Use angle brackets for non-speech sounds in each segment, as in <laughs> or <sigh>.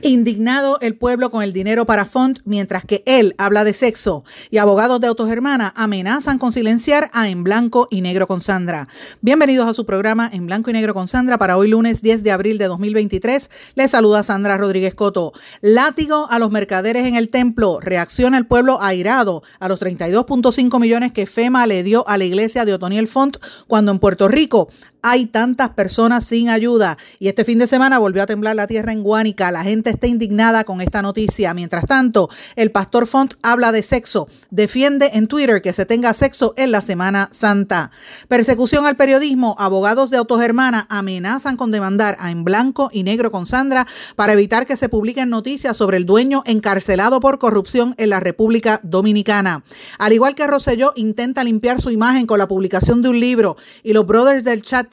Indignado el pueblo con el dinero para Font, mientras que él habla de sexo y abogados de Autogermana amenazan con silenciar a En Blanco y Negro con Sandra. Bienvenidos a su programa En Blanco y Negro con Sandra para hoy lunes 10 de abril de 2023. Les saluda Sandra Rodríguez Coto. Látigo a los mercaderes en el templo. Reacciona el pueblo airado a los 32.5 millones que FEMA le dio a la iglesia de Otoniel Font cuando en Puerto Rico hay tantas personas sin ayuda. Y este fin de semana volvió a temblar la tierra en Guánica. La gente está indignada con esta noticia. Mientras tanto, el pastor Font habla de sexo. Defiende en Twitter que se tenga sexo en la Semana Santa. Persecución al periodismo. Abogados de Autogermana amenazan con demandar a En Blanco y Negro con Sandra para evitar que se publiquen noticias sobre el dueño encarcelado por corrupción en la República Dominicana. Al igual que Rosselló intenta limpiar su imagen con la publicación de un libro y los brothers del chat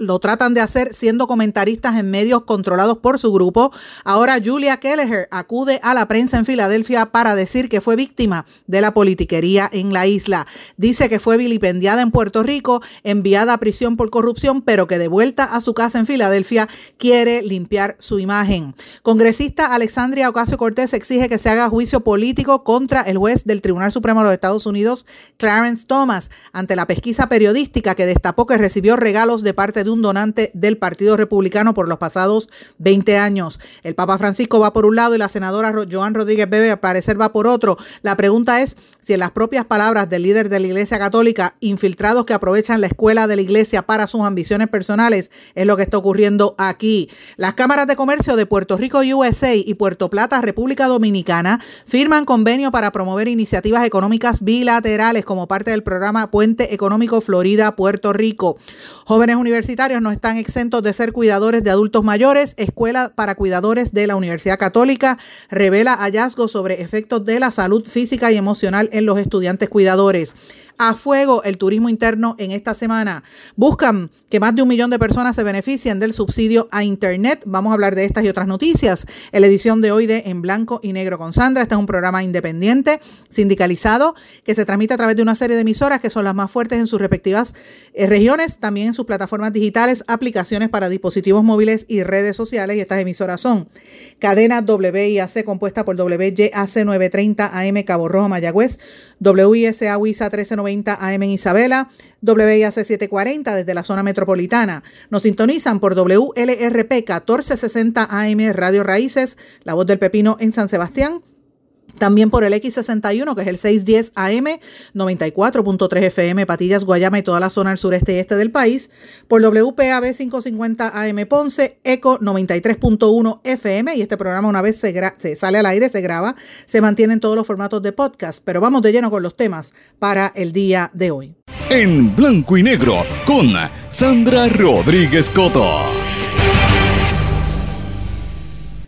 lo tratan de hacer siendo comentaristas en medios controlados por su grupo. Ahora Julia Kelleher acude a la prensa en Filadelfia para decir que fue víctima de la politiquería en la isla. Dice que fue vilipendiada en Puerto Rico, enviada a prisión por corrupción, pero que de vuelta a su casa en Filadelfia quiere limpiar su imagen. Congresista Alexandria Ocasio Cortés exige que se haga juicio político contra el juez del Tribunal Supremo de los Estados Unidos, Clarence Thomas, ante la pesquisa periodística que destapó que recibió regalos de parte de un donante del Partido Republicano por los pasados 20 años. El Papa Francisco va por un lado y la senadora Joan Rodríguez Bebe al parecer va por otro. La pregunta es si en las propias palabras del líder de la Iglesia Católica, infiltrados que aprovechan la escuela de la Iglesia para sus ambiciones personales, es lo que está ocurriendo aquí. Las cámaras de comercio de Puerto Rico USA y Puerto Plata, República Dominicana, firman convenio para promover iniciativas económicas bilaterales como parte del programa Puente Económico Florida-Puerto Rico. Jóvenes universitarios no están exentos de ser cuidadores de adultos mayores. Escuela para Cuidadores de la Universidad Católica revela hallazgos sobre efectos de la salud física y emocional en los estudiantes cuidadores a fuego el turismo interno en esta semana. Buscan que más de un millón de personas se beneficien del subsidio a Internet. Vamos a hablar de estas y otras noticias en la edición de hoy de En Blanco y Negro con Sandra. Este es un programa independiente, sindicalizado, que se transmite a través de una serie de emisoras que son las más fuertes en sus respectivas eh, regiones, también en sus plataformas digitales, aplicaciones para dispositivos móviles y redes sociales. Y estas emisoras son Cadena WIAC compuesta por WYAC 930 AM Cabo Rojo Mayagüez, WISA WISA 1390 AM en Isabela, WIAC 740 desde la zona metropolitana. Nos sintonizan por WLRP 1460 AM Radio Raíces, La Voz del Pepino en San Sebastián, también por el X61, que es el 610 AM, 94.3 FM, Patillas, Guayama y toda la zona del sureste y este del país. Por WPAB 550 AM Ponce, ECO 93.1 FM. Y este programa, una vez se, se sale al aire, se graba, se mantiene en todos los formatos de podcast. Pero vamos de lleno con los temas para el día de hoy. En blanco y negro, con Sandra Rodríguez Coto.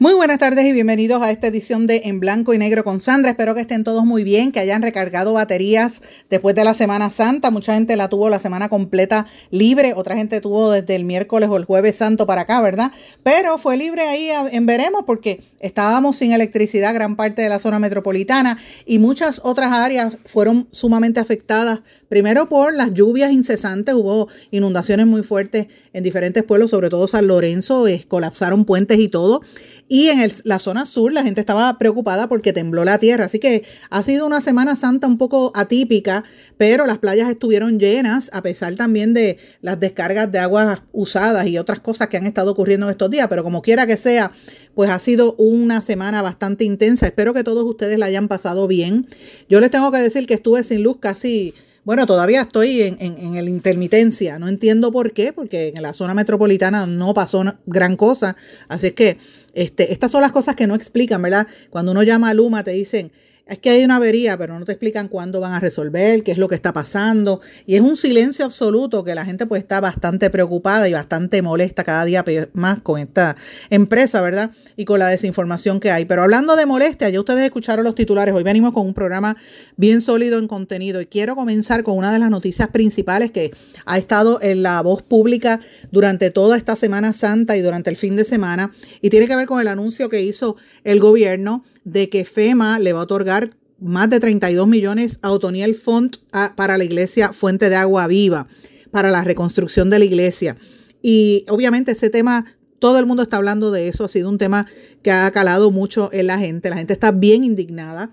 Muy buenas tardes y bienvenidos a esta edición de En Blanco y Negro con Sandra. Espero que estén todos muy bien, que hayan recargado baterías después de la Semana Santa. Mucha gente la tuvo la semana completa libre, otra gente tuvo desde el miércoles o el jueves santo para acá, ¿verdad? Pero fue libre ahí en veremos porque estábamos sin electricidad gran parte de la zona metropolitana y muchas otras áreas fueron sumamente afectadas. Primero por las lluvias incesantes, hubo inundaciones muy fuertes en diferentes pueblos, sobre todo San Lorenzo, colapsaron puentes y todo. Y en la zona sur la gente estaba preocupada porque tembló la tierra. Así que ha sido una Semana Santa un poco atípica, pero las playas estuvieron llenas a pesar también de las descargas de aguas usadas y otras cosas que han estado ocurriendo en estos días. Pero como quiera que sea, pues ha sido una semana bastante intensa. Espero que todos ustedes la hayan pasado bien. Yo les tengo que decir que estuve sin luz casi bueno, todavía estoy en, en, en, intermitencia. No entiendo por qué, porque en la zona metropolitana no pasó gran cosa. Así es que este, estas son las cosas que no explican, ¿verdad? Cuando uno llama a Luma te dicen, es que hay una avería, pero no te explican cuándo van a resolver, qué es lo que está pasando. Y es un silencio absoluto que la gente pues está bastante preocupada y bastante molesta cada día más con esta empresa, ¿verdad? Y con la desinformación que hay. Pero hablando de molestia, ya ustedes escucharon los titulares. Hoy venimos con un programa bien sólido en contenido y quiero comenzar con una de las noticias principales que ha estado en la voz pública durante toda esta Semana Santa y durante el fin de semana y tiene que ver con el anuncio que hizo el gobierno de que FEMA le va a otorgar más de 32 millones a Otoniel Font para la iglesia Fuente de Agua Viva, para la reconstrucción de la iglesia. Y obviamente ese tema, todo el mundo está hablando de eso, ha sido un tema que ha calado mucho en la gente, la gente está bien indignada.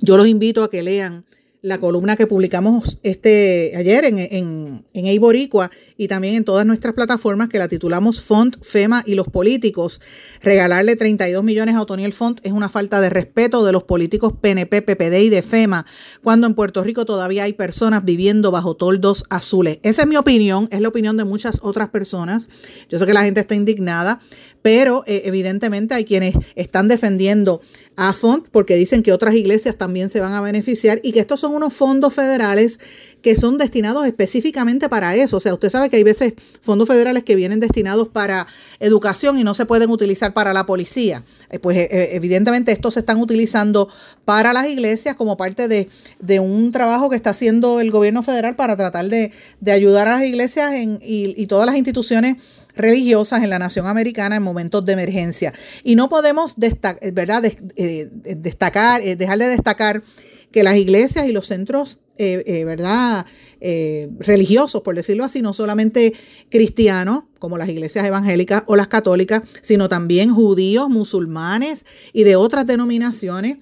Yo los invito a que lean la columna que publicamos este ayer en, en, en Eiboricua y también en todas nuestras plataformas que la titulamos Font, FEMA y los políticos. Regalarle 32 millones a Otoniel Font es una falta de respeto de los políticos PNP, PPD y de FEMA, cuando en Puerto Rico todavía hay personas viviendo bajo toldos azules. Esa es mi opinión, es la opinión de muchas otras personas. Yo sé que la gente está indignada, pero eh, evidentemente hay quienes están defendiendo a Font porque dicen que otras iglesias también se van a beneficiar y que estos son unos fondos federales que son destinados específicamente para eso. O sea, usted sabe que hay veces fondos federales que vienen destinados para educación y no se pueden utilizar para la policía. Eh, pues eh, evidentemente estos se están utilizando para las iglesias como parte de, un trabajo que está haciendo el gobierno federal para tratar de, ayudar a las iglesias en, y, todas las instituciones religiosas en la nación americana en momentos de emergencia. Y no podemos ¿verdad? Eh, destacar, dejar de destacar que las iglesias y los centros, eh, eh, ¿verdad? Eh, religiosos, por decirlo así, no solamente cristianos, como las iglesias evangélicas o las católicas, sino también judíos, musulmanes y de otras denominaciones,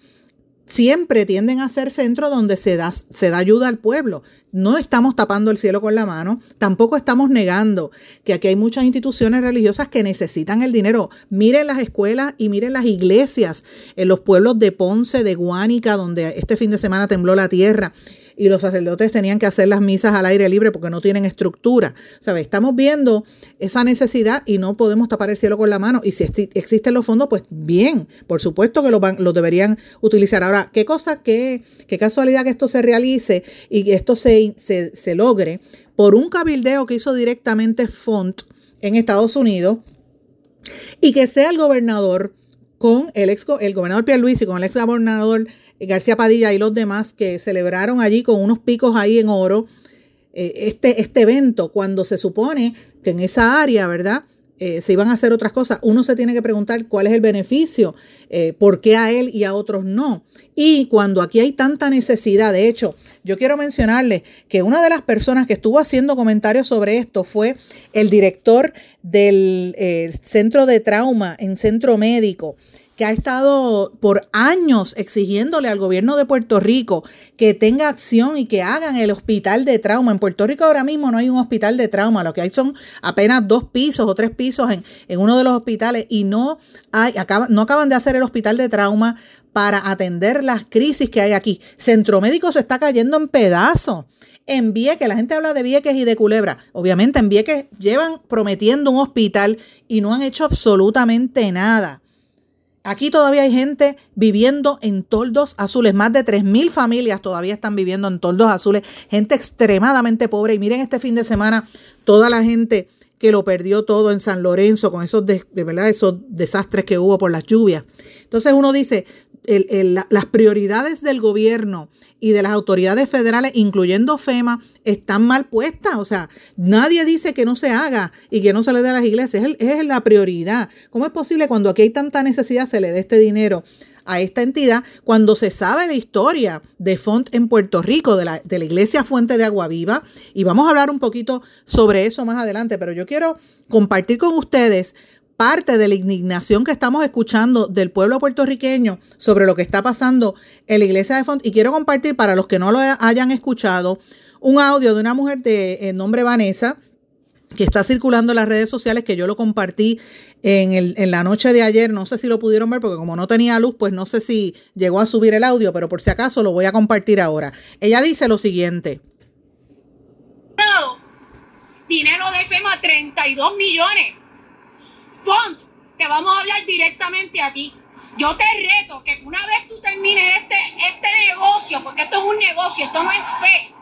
siempre tienden a ser centros donde se da, se da ayuda al pueblo. No estamos tapando el cielo con la mano, tampoco estamos negando que aquí hay muchas instituciones religiosas que necesitan el dinero. Miren las escuelas y miren las iglesias en los pueblos de Ponce, de Guánica, donde este fin de semana tembló la tierra y los sacerdotes tenían que hacer las misas al aire libre porque no tienen estructura. ¿Sabes? Estamos viendo esa necesidad y no podemos tapar el cielo con la mano. Y si existen los fondos, pues bien, por supuesto que los, los deberían utilizar. Ahora, qué cosa, qué, qué casualidad que esto se realice y que esto se, se, logre por un cabildeo que hizo directamente Font en Estados Unidos y que sea el gobernador con el ex el gobernador Pierluisi con el ex gobernador García Padilla y los demás que celebraron allí con unos picos ahí en oro eh, este, este evento, cuando se supone que en esa área, ¿verdad? Eh, se iban a hacer otras cosas, uno se tiene que preguntar cuál es el beneficio, eh, por qué a él y a otros no. Y cuando aquí hay tanta necesidad, de hecho, yo quiero mencionarles que una de las personas que estuvo haciendo comentarios sobre esto fue el director del centro de trauma en centro médico ha estado por años exigiéndole al gobierno de Puerto Rico que tenga acción y que hagan el hospital de trauma. En Puerto Rico ahora mismo no hay un hospital de trauma, lo que hay son apenas dos pisos o tres pisos en, en uno de los hospitales y no, hay, no acaban de hacer el hospital de trauma para atender las crisis que hay aquí. Centro Médico se está cayendo en pedazos. En Vieques, la gente habla de Vieques y de Culebra. Obviamente en Vieques llevan prometiendo un hospital y no han hecho absolutamente nada. Aquí todavía hay gente viviendo en toldos azules. Más de 3.000 familias todavía están viviendo en toldos azules. Gente extremadamente pobre. Y miren este fin de semana toda la gente que lo perdió todo en San Lorenzo con esos, de, verdad, esos desastres que hubo por las lluvias. Entonces uno dice, las prioridades del gobierno y de las autoridades federales, incluyendo FEMA, están mal puestas. O sea, nadie dice que no se haga y que no se le dé a las iglesias. Es, la prioridad. ¿Cómo es posible cuando aquí hay tanta necesidad se le dé este dinero? a esta entidad cuando se sabe la historia de Font en Puerto Rico, de la, de la, Iglesia Fuente de Agua Viva, y vamos a hablar un poquito sobre eso más adelante, pero yo quiero compartir con ustedes parte de la indignación que estamos escuchando del pueblo puertorriqueño sobre lo que está pasando en la iglesia de Font. Y quiero compartir para los que no lo hayan escuchado un audio de una mujer de eh, nombre Vanessa que está circulando en las redes sociales, que yo lo compartí en, el, en, la noche de ayer, no sé si lo pudieron ver, porque como no tenía luz, pues no sé si llegó a subir el audio, pero por si acaso lo voy a compartir ahora. Ella dice lo siguiente. Dinero de FEMA, 32 millones Font, te vamos a hablar directamente a ti. Yo te reto que una vez tú termines este, este negocio, porque esto es un negocio, esto no es fe,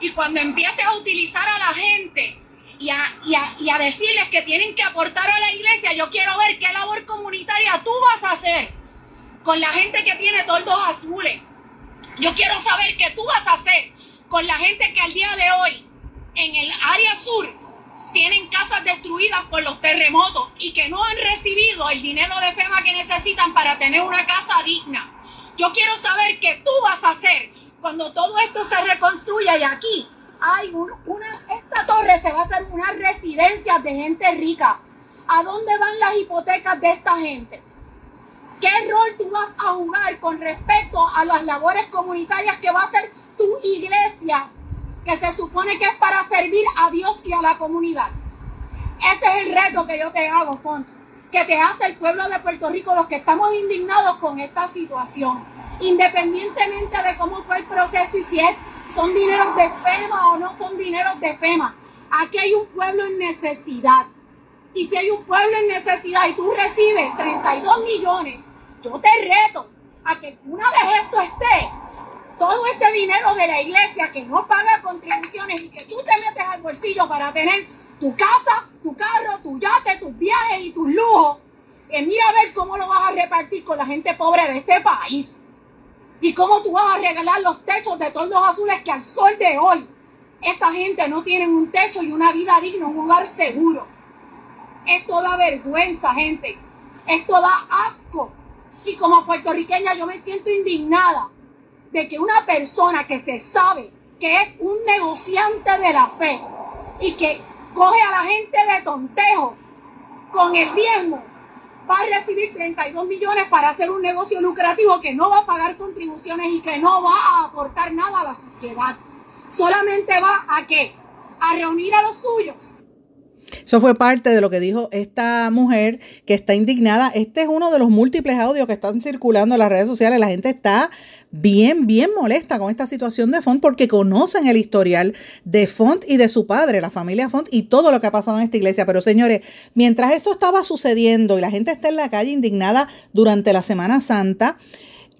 y cuando empieces a utilizar a la gente y a, y a decirles que tienen que aportar a la iglesia, yo quiero ver qué labor comunitaria tú vas a hacer con la gente que tiene toldos azules. Yo quiero saber qué tú vas a hacer con la gente que al día de hoy en el área sur tienen casas destruidas por los terremotos y que no han recibido el dinero de FEMA que necesitan para tener una casa digna. Yo quiero saber qué tú vas a hacer cuando todo esto se reconstruya y aquí hay una, esta torre se va a hacer una residencia de gente rica. ¿A dónde van las hipotecas de esta gente? ¿Qué rol tú vas a jugar con respecto a las labores comunitarias que va a hacer tu iglesia que se supone que es para servir a Dios y a la comunidad. Ese es el reto que yo te hago, Font, que te hace el pueblo de Puerto Rico, los que estamos indignados con esta situación, independientemente de cómo fue el proceso y si es, son dineros de FEMA o no son dineros de FEMA. Aquí hay un pueblo en necesidad. Y si hay un pueblo en necesidad y tú recibes 32 millones, yo te reto a que una vez esto esté, todo ese dinero de la iglesia que no paga contribuciones y que tú te metes al bolsillo para tener tu casa, tu carro, tu yate, tus viajes y tus lujos, eh, mira a ver cómo lo vas a repartir con la gente pobre de este país. Y cómo tú vas a regalar los techos de todos los azules que al sol de hoy esa gente no tiene un techo y una vida digna, un lugar seguro. Esto da vergüenza, gente. Esto da asco. Y como puertorriqueña yo me siento indignada de que una persona que se sabe que es un negociante de la fe y que coge a la gente de tontejo con el diezmo, va a recibir 32 millones para hacer un negocio lucrativo que no va a pagar contribuciones y que no va a aportar nada a la sociedad. Solamente va a qué? A reunir a los suyos eso fue parte de lo que dijo esta mujer que está indignada. Este es uno de los múltiples audios que están circulando en las redes sociales. La gente está bien, bien molesta con esta situación de Font porque conocen el historial de Font y de su padre, la familia Font y todo lo que ha pasado en esta iglesia. Pero señores, mientras esto estaba sucediendo y la gente está en la calle indignada durante la Semana Santa,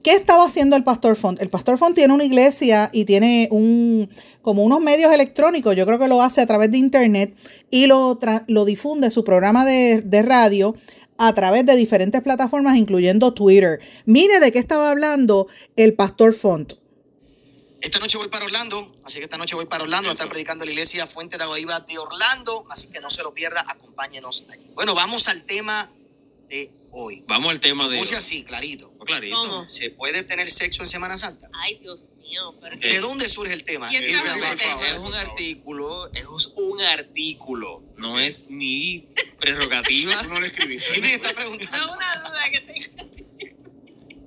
¿Qué estaba haciendo el Pastor Font? El Pastor Font tiene una iglesia y tiene un como unos medios electrónicos, yo creo que lo hace a través de internet y lo, lo difunde su programa de, de radio a través de diferentes plataformas, incluyendo Twitter. Mire de qué estaba hablando el Pastor Font. Esta noche voy para Orlando, así que esta noche voy para Orlando a estar predicando la iglesia Fuente de Agua de Orlando, así que no se lo pierda, acompáñenos allí. Bueno, vamos al tema de hoy. Vamos al tema de. Puse así, clarito. Clarito. ¿Se puede tener sexo en Semana Santa? Ay, Dios mío. ¿De dónde surge el tema? Es, un artículo, es un artículo, no es mi prerrogativa. <laughs> no lo escribiste. <laughs> ¿Quién está preguntando? No, una duda que tengo.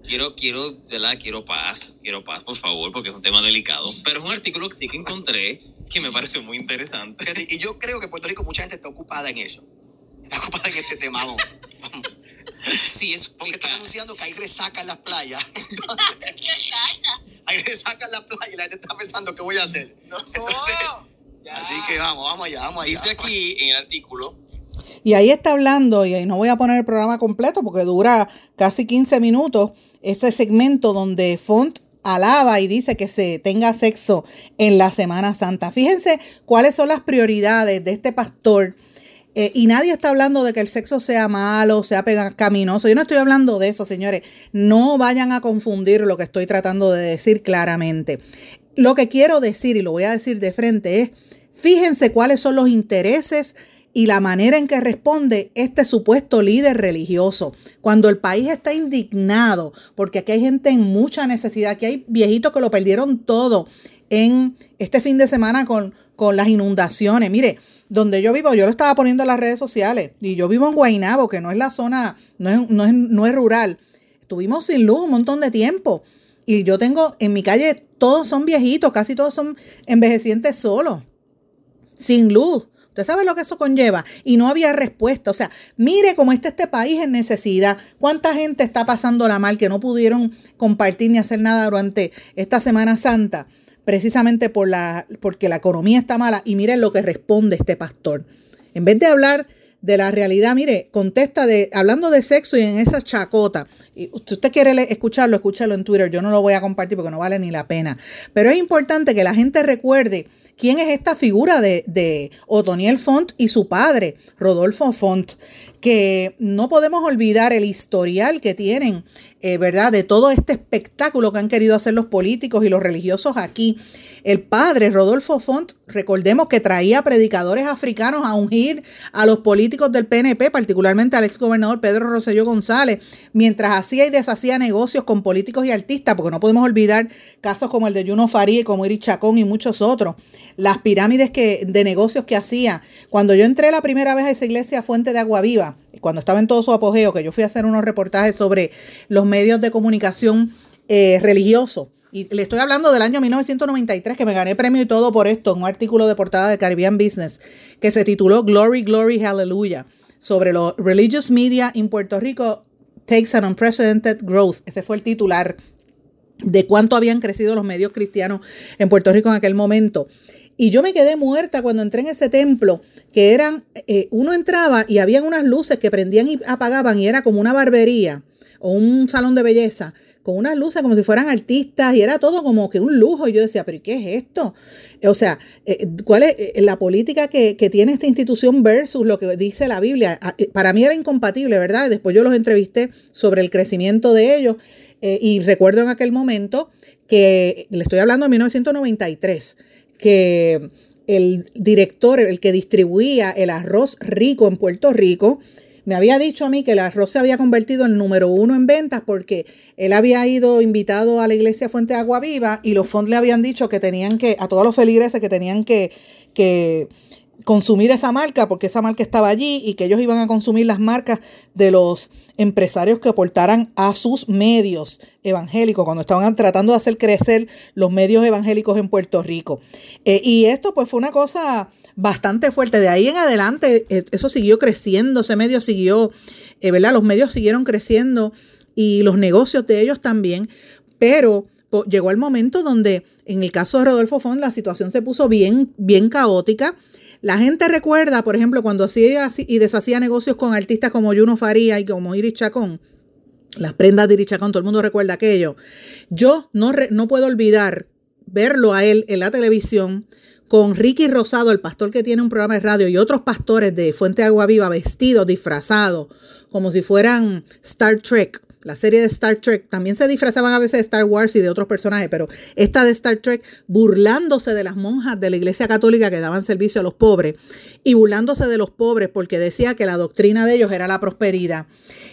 Quiero, quiero, ¿verdad? Quiero paz, quiero paz, por favor, porque es un tema delicado. Pero es un artículo que sí que encontré que me pareció muy interesante. Y yo creo que Puerto Rico mucha gente está ocupada en eso. Está ocupada en este tema. Vamos. Sí, es porque están anunciando que hay resaca en las playas. <laughs> hay resaca en las playas y la gente está pensando qué voy a hacer. así que vamos, vamos allá, vamos allá. Dice aquí en el artículo. Y ahí está hablando, y ahí no voy a poner el programa completo porque dura casi 15 minutos, ese segmento donde Font alaba y dice que se tenga sexo en la Semana Santa. Fíjense cuáles son las prioridades de este pastor eh, y nadie está hablando de que el sexo sea malo, sea pecaminoso. Yo no estoy hablando de eso, señores. No vayan a confundir lo que estoy tratando de decir claramente. Lo que quiero decir, y lo voy a decir de frente, es fíjense cuáles son los intereses y la manera en que responde este supuesto líder religioso. Cuando el país está indignado, porque aquí hay gente en mucha necesidad, aquí hay viejitos que lo perdieron todo en este fin de semana con, con las inundaciones. Mire, donde yo vivo, yo lo estaba poniendo en las redes sociales, y yo vivo en Guaynabo, que no es la zona, no es, no es, no es rural. Estuvimos sin luz un montón de tiempo. Y yo tengo en mi calle, todos son viejitos, casi todos son envejecientes solos, sin luz. Usted sabe lo que eso conlleva. Y no había respuesta. O sea, mire cómo está este país en necesidad. ¿Cuánta gente está pasando la mal que no pudieron compartir ni hacer nada durante esta Semana Santa? Precisamente por la, porque la economía está mala y miren lo que responde este pastor. En vez de hablar de la realidad. Mire, contesta de, hablando de sexo y en esa chacota. Y si usted quiere escucharlo, escúchalo en Twitter. Yo no lo voy a compartir porque no vale ni la pena. Pero es importante que la gente recuerde quién es esta figura de, de Otoniel Font y su padre, Rodolfo Font, que no podemos olvidar el historial que tienen, eh, ¿verdad? De todo este espectáculo que han querido hacer los políticos y los religiosos aquí. El padre, Rodolfo Font, recordemos que traía predicadores africanos a ungir a los políticos del PNP, particularmente al exgobernador Pedro Rosselló González, mientras hacía y deshacía negocios con políticos y artistas, porque no podemos olvidar casos como el de Juno Faría, como Iri Chacón y muchos otros. Las pirámides que, de negocios que hacía. Cuando yo entré la primera vez a esa iglesia Fuente de Agua Viva, cuando estaba en todo su apogeo, que yo fui a hacer unos reportajes sobre los medios de comunicación eh, religiosos, y le estoy hablando del año 1993, que me gané premio y todo por esto, en un artículo de portada de Caribbean Business, que se tituló Glory, Glory, Hallelujah, sobre los religious media en Puerto Rico takes an unprecedented growth. Ese fue el titular de cuánto habían crecido los medios cristianos en Puerto Rico en aquel momento. Y yo me quedé muerta cuando entré en ese templo, que eran, eh, uno entraba y habían unas luces que prendían y apagaban y era como una barbería o un salón de belleza con unas luces como si fueran artistas y era todo como que un lujo. Y yo decía, pero ¿qué es esto? O sea, eh, ¿cuál es eh, la política que, tiene esta institución versus lo que dice la Biblia? Ah, eh, para mí era incompatible, ¿verdad? Después yo los entrevisté sobre el crecimiento de ellos y recuerdo en aquel momento que, le estoy hablando de 1993, que el director, el que distribuía el arroz rico en Puerto Rico, me había dicho a mí que el arroz se había convertido en número uno en ventas porque él había ido invitado a la iglesia Fuente Agua Viva y los fondos le habían dicho que tenían que, a todos los feligreses que tenían que, que consumir esa marca porque esa marca estaba allí y que ellos iban a consumir las marcas de los empresarios que aportaran a sus medios evangélicos cuando estaban tratando de hacer crecer los medios evangélicos en Puerto Rico. Eh, y esto pues fue una cosa bastante fuerte. De ahí en adelante, eh, eso siguió creciendo, ese medio siguió, eh, ¿verdad? Los medios siguieron creciendo y los negocios de ellos también, pero llegó el momento donde, en el caso de Rodolfo Font, la situación se puso bien, bien caótica. La gente recuerda, por ejemplo, cuando hacía y deshacía negocios con artistas como Juno Faría y como Iris Chacón, las prendas de Iris Chacón, todo el mundo recuerda aquello. Yo no, no puedo olvidar verlo a él en la televisión con Ricky Rosado, el pastor que tiene un programa de radio, y otros pastores de Fuente Agua Viva vestidos, disfrazados, como si fueran Star Trek. La serie de Star Trek también se disfrazaban a veces de Star Wars y de otros personajes, pero esta de Star Trek burlándose de las monjas de la Iglesia Católica que daban servicio a los pobres y burlándose de los pobres porque decía que la doctrina de ellos era la prosperidad.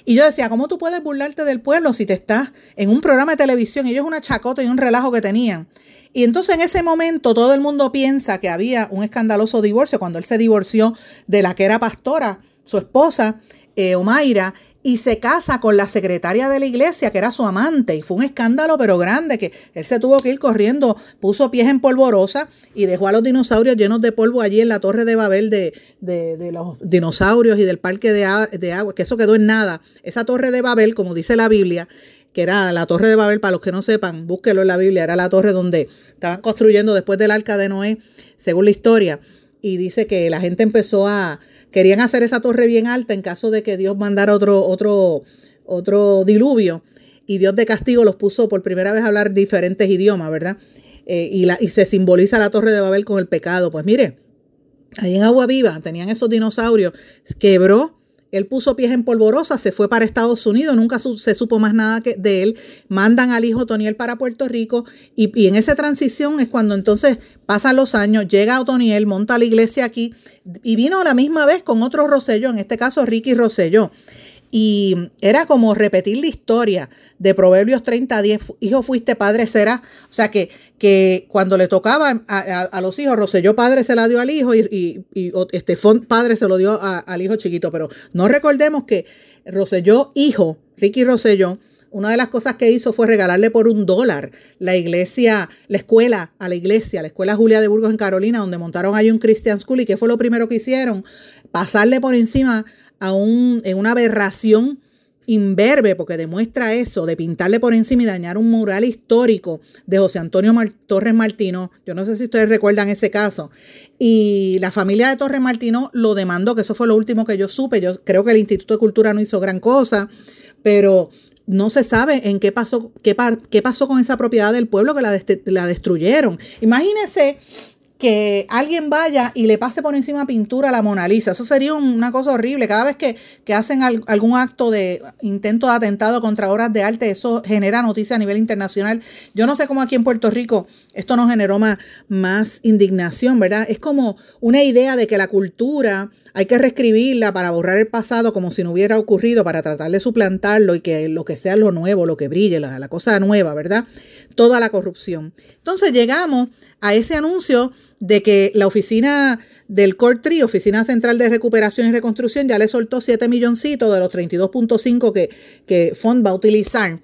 Y yo decía, ¿cómo tú puedes burlarte del pueblo si te estás en un programa de televisión? Ellos una chacota y un relajo que tenían. Y entonces en ese momento todo el mundo piensa que había un escandaloso divorcio cuando él se divorció de la que era pastora, su esposa, eh, Omaira, y se casa con la secretaria de la iglesia, que era su amante, y fue un escándalo pero grande, que él se tuvo que ir corriendo, puso pies en polvorosa y dejó a los dinosaurios llenos de polvo allí en la torre de Babel de, los dinosaurios y del parque de agua, que eso quedó en nada. Esa torre de Babel, como dice la Biblia, que era la torre de Babel, para los que no sepan, búsquelo en la Biblia, era la torre donde estaban construyendo después del arca de Noé, según la historia, y dice que la gente empezó a, querían hacer esa torre bien alta en caso de que Dios mandara otro, otro, otro diluvio, y Dios de castigo los puso por primera vez a hablar diferentes idiomas, ¿verdad? Eh, y, la, y se simboliza la torre de Babel con el pecado. Pues mire, ahí en Agua Viva tenían esos dinosaurios, quebró él puso pies en polvorosa, se fue para Estados Unidos, nunca se supo más nada que de él. Mandan al hijo Toniel para Puerto Rico y, en esa transición es cuando entonces pasan los años, llega Otoniel, monta la iglesia aquí y vino la misma vez con otro Rosselló, en este caso Ricky Rosselló. Y era como repetir la historia de Proverbios 30, 10, hijo fuiste, padre será. O sea que, que cuando le tocaba a, los hijos, Roselló padre se la dio al hijo y, y, Estefón padre se lo dio al hijo chiquito. Pero no recordemos que Roselló hijo, Ricky Roselló, una de las cosas que hizo fue regalarle por un dólar la iglesia, la escuela, a la iglesia, la escuela Julia de Burgos en Carolina, donde montaron ahí un Christian School. ¿Y qué fue lo primero que hicieron? Pasarle por encima a un, en una aberración imberbe, porque demuestra eso, de pintarle por encima y dañar un mural histórico de José Antonio Torres Martino. Yo no sé si ustedes recuerdan ese caso. Y la familia de Torres Martino lo demandó, que eso fue lo último que yo supe. Yo creo que el Instituto de Cultura no hizo gran cosa, pero no se sabe en qué pasó, qué, qué pasó con esa propiedad del pueblo que la, la destruyeron. Imagínense que alguien vaya y le pase por encima pintura a la Mona Lisa. Eso sería una cosa horrible. Cada vez que, hacen algún acto de intento de atentado contra obras de arte, eso genera noticias a nivel internacional. Yo no sé cómo aquí en Puerto Rico esto no generó más, más indignación, ¿verdad? Es como una idea de que la cultura hay que reescribirla para borrar el pasado como si no hubiera ocurrido, para tratar de suplantarlo y que lo que sea lo nuevo, lo que brille, la, cosa nueva, ¿verdad? Toda la corrupción. Entonces llegamos a ese anuncio de que la oficina del Core Oficina Central de Recuperación y Reconstrucción, ya le soltó 7 milloncitos de los 32.5 que, que Fond va a utilizar.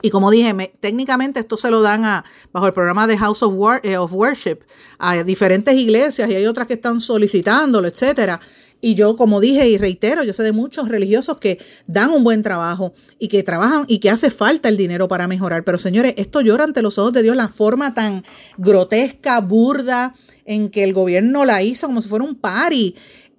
Y como dije, técnicamente esto se lo dan a, bajo el programa de House of, eh, of Worship a diferentes iglesias y hay otras que están solicitándolo, etcétera. Y yo, como dije y reitero, yo sé de muchos religiosos que dan un buen trabajo y que trabajan y que hace falta el dinero para mejorar. Pero señores, esto llora ante los ojos de Dios la forma tan grotesca, burda, en que el gobierno la hizo como si fuera un pari.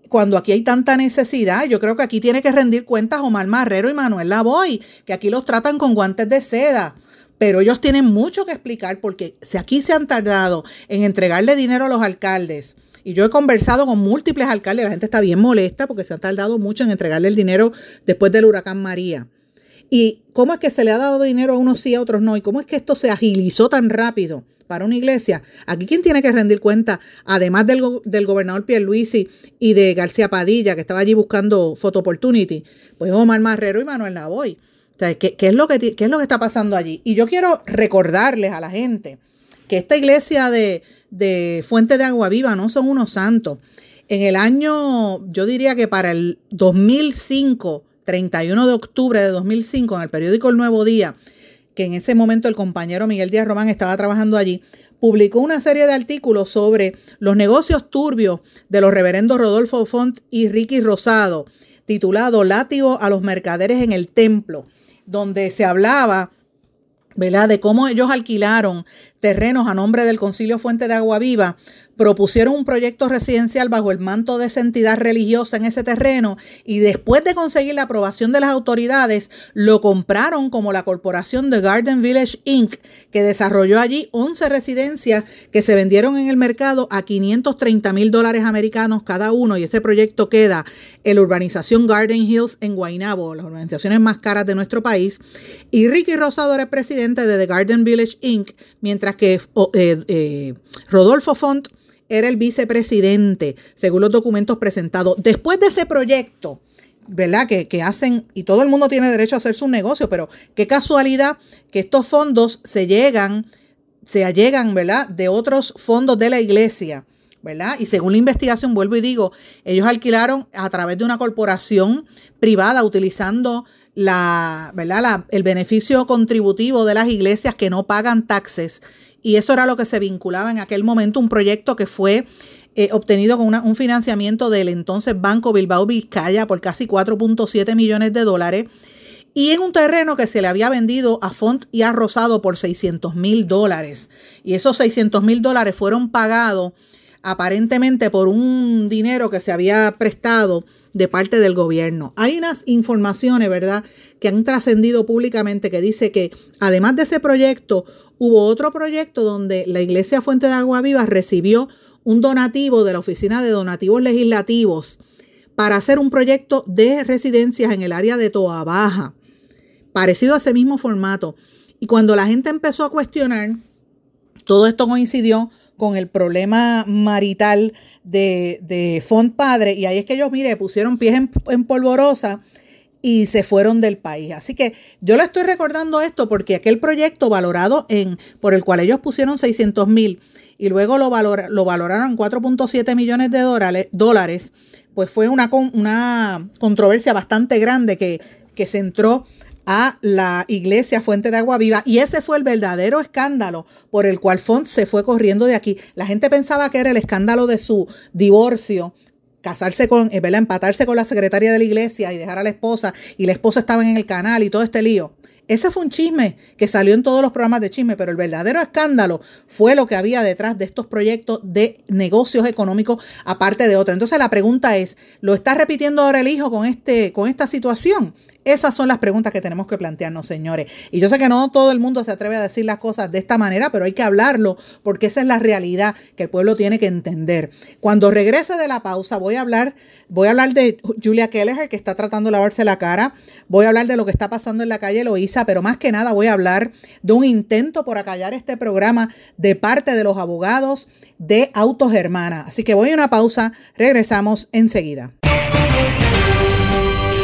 Cuando aquí hay tanta necesidad, yo creo que aquí tiene que rendir cuentas Omar Marrero y Manuel Lavoy, que aquí los tratan con guantes de seda pero ellos tienen mucho que explicar porque si aquí se han tardado en entregarle dinero a los alcaldes, y yo he conversado con múltiples alcaldes, la gente está bien molesta porque se han tardado mucho en entregarle el dinero después del huracán María. ¿Y cómo es que se le ha dado dinero a unos sí, a otros no? ¿Y cómo es que esto se agilizó tan rápido para una iglesia? Aquí quien tiene que rendir cuenta, además del, del gobernador Pierluisi y de García Padilla, que estaba allí buscando Photo Opportunity, pues Omar Marrero y Manuel Lavoy. O sea, ¿qué, es lo que, ¿qué es lo que está pasando allí? Y yo quiero recordarles a la gente que esta iglesia de, de Fuente de Agua Viva no son unos santos. En el año, yo diría que para el 2005, 31 de octubre de 2005, en el periódico El Nuevo Día, que en ese momento el compañero Miguel Díaz Román estaba trabajando allí, publicó una serie de artículos sobre los negocios turbios de los reverendos Rodolfo Font y Ricky Rosado, titulado Látigo a los mercaderes en el templo, donde se hablaba ¿verdad? De cómo ellos alquilaron terrenos a nombre del Concilio Fuente de Agua Viva propusieron un proyecto residencial bajo el manto de esa entidad religiosa en ese terreno y después de conseguir la aprobación de las autoridades, lo compraron como la corporación de Garden Village Inc., que desarrolló allí 11 residencias que se vendieron en el mercado a 530 mil dólares americanos cada uno y ese proyecto queda en la urbanización Garden Hills en Guaynabo, las urbanizaciones más caras de nuestro país. Y Ricky Rosado era presidente de The Garden Village Inc., mientras que eh, eh, Rodolfo Font era el vicepresidente, según los documentos presentados. Después de ese proyecto, ¿verdad? Que, que, hacen, y todo el mundo tiene derecho a hacer su negocio, pero qué casualidad que estos fondos se llegan, se allegan, ¿verdad? De otros fondos de la iglesia, ¿verdad? Y según la investigación, vuelvo y digo, ellos alquilaron a través de una corporación privada utilizando la, ¿verdad? el beneficio contributivo de las iglesias que no pagan taxes y eso era lo que se vinculaba en aquel momento, un proyecto que fue eh, obtenido con un financiamiento del entonces Banco Bilbao Vizcaya por casi 4.7 millones de dólares y en un terreno que se le había vendido a Font y a Rosado por 600 mil dólares. Y esos 600 mil dólares fueron pagados aparentemente por un dinero que se había prestado de parte del gobierno. Hay unas informaciones, ¿verdad?, que han trascendido públicamente que dice que además de ese proyecto hubo otro proyecto donde la Iglesia Fuente de Agua Viva recibió un donativo de la Oficina de Donativos Legislativos para hacer un proyecto de residencias en el área de Toa Baja, parecido a ese mismo formato. Y cuando la gente empezó a cuestionar, todo esto coincidió con el problema marital de, de Font Padre, y ahí es que ellos, mire, pusieron pies en, en polvorosa y se fueron del país. Así que yo le estoy recordando esto porque aquel proyecto valorado en, por el cual ellos pusieron 600 mil y luego lo, lo valoraron 4.7 millones de dólares, dólares, pues fue una, una controversia bastante grande que, que centró a la iglesia Fuente de Agua Viva y ese fue el verdadero escándalo por el cual Font se fue corriendo de aquí. La gente pensaba que era el escándalo de su divorcio casarse con, eh. Empatarse con la secretaria de la iglesia y dejar a la esposa y la esposa estaba en el canal y todo este lío. Ese fue un chisme que salió en todos los programas de chisme, pero el verdadero escándalo fue lo que había detrás de estos proyectos de negocios económicos aparte de otros. Entonces la pregunta es, ¿lo está repitiendo ahora el hijo con, este, con esta situación? Esas son las preguntas que tenemos que plantearnos, señores. Y yo sé que no todo el mundo se atreve a decir las cosas de esta manera, pero hay que hablarlo porque esa es la realidad que el pueblo tiene que entender. Cuando regrese de la pausa voy a hablar, voy a hablar de Julia Kelleher que está tratando de lavarse la cara, voy a hablar de lo que está pasando en la calle Loíza, pero más que nada voy a hablar de un intento por acallar este programa de parte de los abogados de Autos Hermana. Así que voy a una pausa, regresamos enseguida.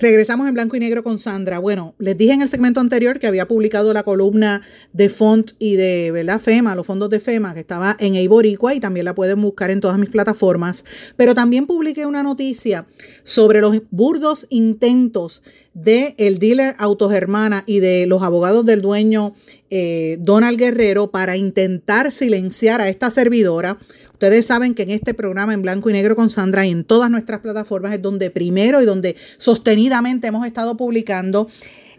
Regresamos en blanco y negro con Sandra. Bueno, les dije en el segmento anterior que había publicado la columna de Font y de ¿verdad? FEMA, los fondos de FEMA, que estaba en Eiboricua y también la pueden buscar en todas mis plataformas. Pero también publiqué una noticia sobre los burdos intentos de el dealer Autogermana y de los abogados del dueño eh, Donald Guerrero para intentar silenciar a esta servidora Ustedes saben que en este programa en blanco y negro con Sandra y en todas nuestras plataformas es donde primero y donde sostenidamente hemos estado publicando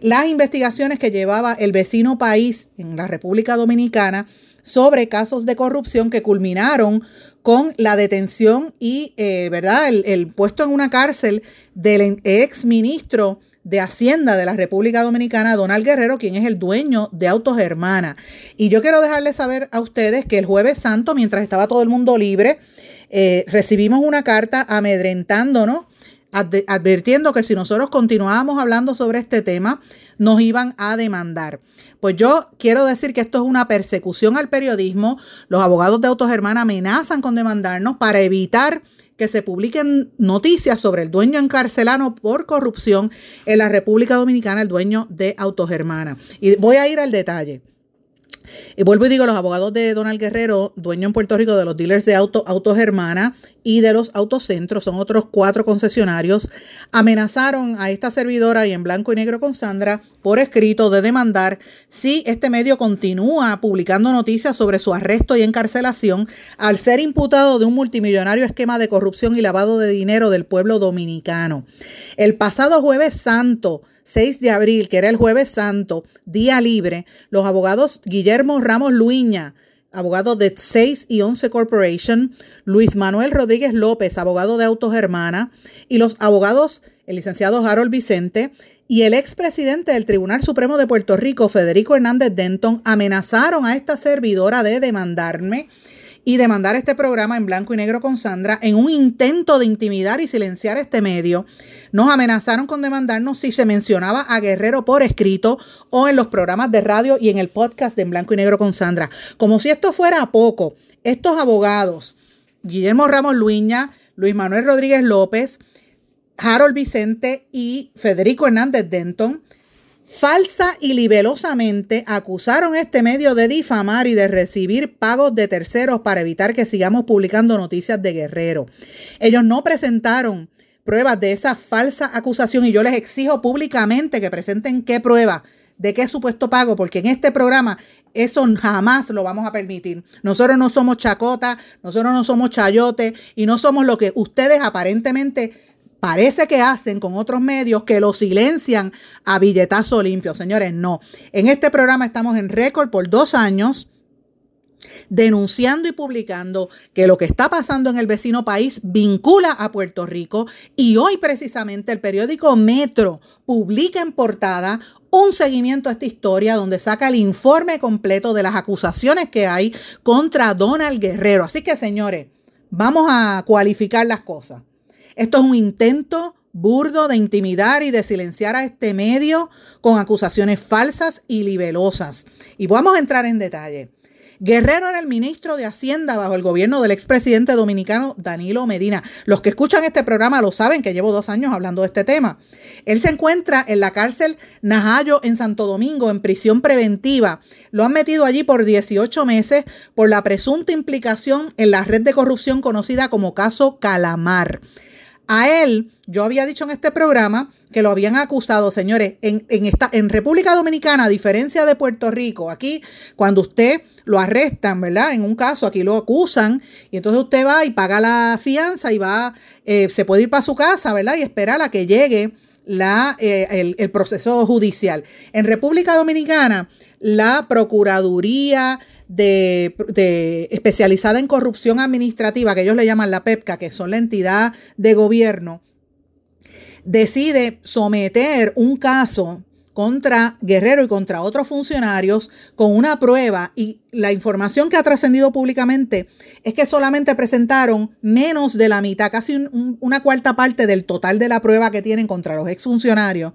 las investigaciones que llevaba el vecino país en la República Dominicana sobre casos de corrupción que culminaron con la detención y, eh, ¿verdad?, el, el, puesto en una cárcel del ex ministro de Hacienda de la República Dominicana, Donald Guerrero, quien es el dueño de Autos Hermana. Y yo quiero dejarles saber a ustedes que el jueves santo, mientras estaba todo el mundo libre, eh, recibimos una carta amedrentándonos, advirtiendo que si nosotros continuábamos hablando sobre este tema, nos iban a demandar. Pues yo quiero decir que esto es una persecución al periodismo. Los abogados de Autos Hermana amenazan con demandarnos para evitar que se publiquen noticias sobre el dueño encarcelano por corrupción en la República Dominicana, el dueño de Autogermana. Y voy a ir al detalle. Y vuelvo y digo, los abogados de Donald Guerrero, dueño en Puerto Rico de los dealers de auto, Autos Hermana y de los autocentros, son otros cuatro concesionarios, amenazaron a esta servidora y en blanco y negro con Sandra por escrito de demandar si este medio continúa publicando noticias sobre su arresto y encarcelación al ser imputado de un multimillonario esquema de corrupción y lavado de dinero del pueblo dominicano. El pasado jueves santo, 6 de abril, que era el jueves santo, día libre, los abogados Guillermo Ramos Luiña, abogado de 6 y 11 Corporation, Luis Manuel Rodríguez López, abogado de Autos Hermana, y los abogados, el licenciado Harold Vicente, y el expresidente del Tribunal Supremo de Puerto Rico, Federico Hernández Denton, amenazaron a esta servidora de demandarme y demandar este programa en blanco y negro con Sandra en un intento de intimidar y silenciar este medio. Nos amenazaron con demandarnos si se mencionaba a Guerrero por escrito o en los programas de radio y en el podcast de en blanco y negro con Sandra. Como si esto fuera poco, estos abogados, Guillermo Ramos Luiña, Luis Manuel Rodríguez López, Harold Vicente y Federico Hernández Denton, falsa y libelosamente acusaron este medio de difamar y de recibir pagos de terceros para evitar que sigamos publicando noticias de Guerrero. Ellos no presentaron pruebas de esa falsa acusación y yo les exijo públicamente que presenten qué prueba de qué supuesto pago, porque en este programa eso jamás lo vamos a permitir. Nosotros no somos chacota, nosotros no somos chayote y no somos lo que ustedes aparentemente parece que hacen con otros medios que lo silencian a billetazo limpio. Señores, no. En este programa estamos en récord por dos años denunciando y publicando que lo que está pasando en el vecino país vincula a Puerto Rico y hoy precisamente el periódico Metro publica en portada un seguimiento a esta historia donde saca el informe completo de las acusaciones que hay contra Donald Guerrero. Así que señores, vamos a cualificar las cosas. Esto es un intento burdo de intimidar y de silenciar a este medio con acusaciones falsas y libelosas. Y vamos a entrar en detalle. Guerrero era el ministro de Hacienda bajo el gobierno del expresidente dominicano Danilo Medina. Los que escuchan este programa lo saben que llevo dos años hablando de este tema. Él se encuentra en la cárcel Najayo en Santo Domingo, en prisión preventiva. Lo han metido allí por 18 meses por la presunta implicación en la red de corrupción conocida como caso Calamar. A él, yo había dicho en este programa que lo habían acusado, señores, en, esta, en República Dominicana, a diferencia de Puerto Rico, aquí cuando usted lo arrestan, ¿verdad? En un caso, aquí lo acusan y entonces usted va y paga la fianza y va, eh, se puede ir para su casa, ¿verdad? Y esperar a que llegue la, eh, el, el proceso judicial. En República Dominicana, la Procuraduría, de, especializada en corrupción administrativa, que ellos le llaman la PEPCA, que son la entidad de gobierno, decide someter un caso contra Guerrero y contra otros funcionarios con una prueba y la información que ha trascendido públicamente es que solamente presentaron menos de la mitad, casi una cuarta parte del total de la prueba que tienen contra los exfuncionarios.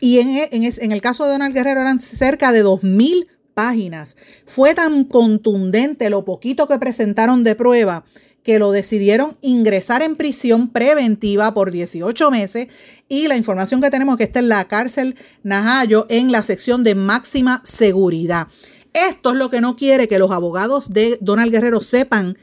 Y en, en, el caso de Donald Guerrero eran cerca de 2.000 páginas. Fue tan contundente lo poquito que presentaron de prueba que lo decidieron ingresar en prisión preventiva por 18 meses y la información que tenemos que está en la cárcel Najayo en la sección de máxima seguridad. Esto es lo que no quiere que los abogados de Donald Guerrero sepan,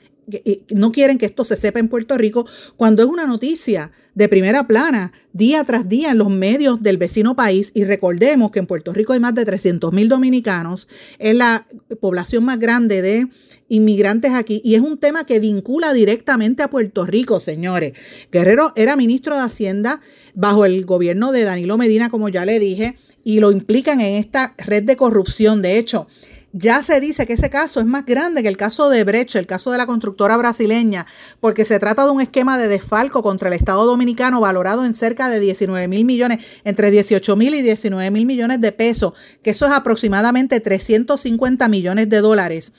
no quieren que esto se sepa en Puerto Rico cuando es una noticia de primera plana día tras día en los medios del vecino país y recordemos que en Puerto Rico hay más de 300 mil dominicanos, es la población más grande de inmigrantes aquí y es un tema que vincula directamente a Puerto Rico, señores. Guerrero era ministro de Hacienda bajo el gobierno de Danilo Medina, como ya le dije, y lo implican en esta red de corrupción. De hecho, ya se dice que ese caso es más grande que el caso de Brecht, el caso de la constructora brasileña, porque se trata de un esquema de desfalco contra el Estado dominicano valorado en cerca de 19 mil millones, entre 18 mil y 19 mil millones de pesos, que eso es aproximadamente 350 millones de dólares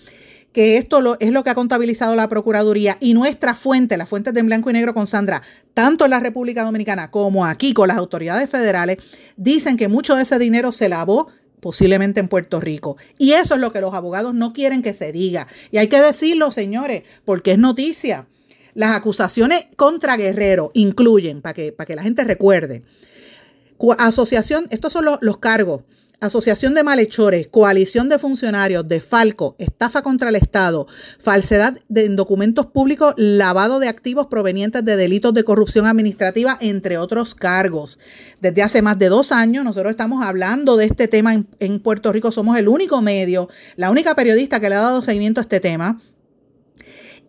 que esto lo, es lo que ha contabilizado la Procuraduría y nuestra fuente, las fuentes de en blanco y negro con Sandra, tanto en la República Dominicana como aquí con las autoridades federales, dicen que mucho de ese dinero se lavó posiblemente en Puerto Rico. Y eso es lo que los abogados no quieren que se diga. Y hay que decirlo, señores, porque es noticia. Las acusaciones contra Guerrero incluyen, para que, que la gente recuerde, asociación, estos son los, los cargos, asociación de malhechores, coalición de funcionarios, defalco, estafa contra el Estado, falsedad de documentos públicos, lavado de activos provenientes de delitos de corrupción administrativa, entre otros cargos. Desde hace más de dos años nosotros estamos hablando de este tema en, en Puerto Rico. Somos el único medio, la única periodista que le ha dado seguimiento a este tema.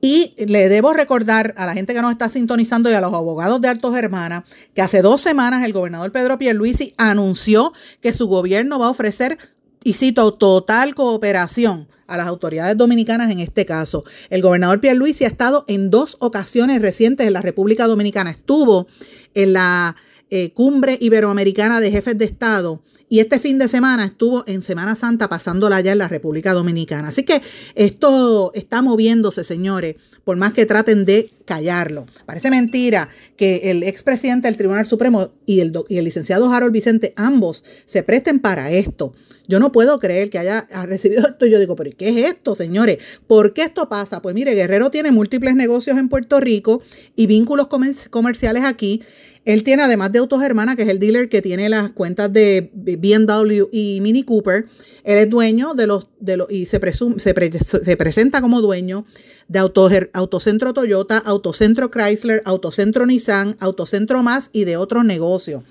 Y le debo recordar a la gente que nos está sintonizando y a los abogados de Altos Hermanas que hace dos semanas el gobernador Pedro Pierluisi anunció que su gobierno va a ofrecer y cito, total cooperación a las autoridades dominicanas en este caso. El gobernador Pierluisi ha estado en dos ocasiones recientes en la República Dominicana. Estuvo en la eh, cumbre iberoamericana de jefes de Estado y este fin de semana estuvo en Semana Santa pasándola allá en la República Dominicana. Así que esto está moviéndose, señores, por más que traten de callarlo. Parece mentira que el expresidente del Tribunal Supremo y el, y el licenciado Harold Vicente ambos se presten para esto. Yo no puedo creer que haya recibido esto. Yo digo, pero ¿qué es esto, señores? ¿Por qué esto pasa? Pues mire, Guerrero tiene múltiples negocios en Puerto Rico y vínculos comerciales aquí. Él tiene, además de Autos Hermana, que es el dealer que tiene las cuentas de BMW y Mini Cooper, él es dueño de los, de los y se, se, se presenta como dueño de Autocentro Toyota, Autocentro Chrysler, Autocentro Nissan, Autocentro Más y de otros negocios.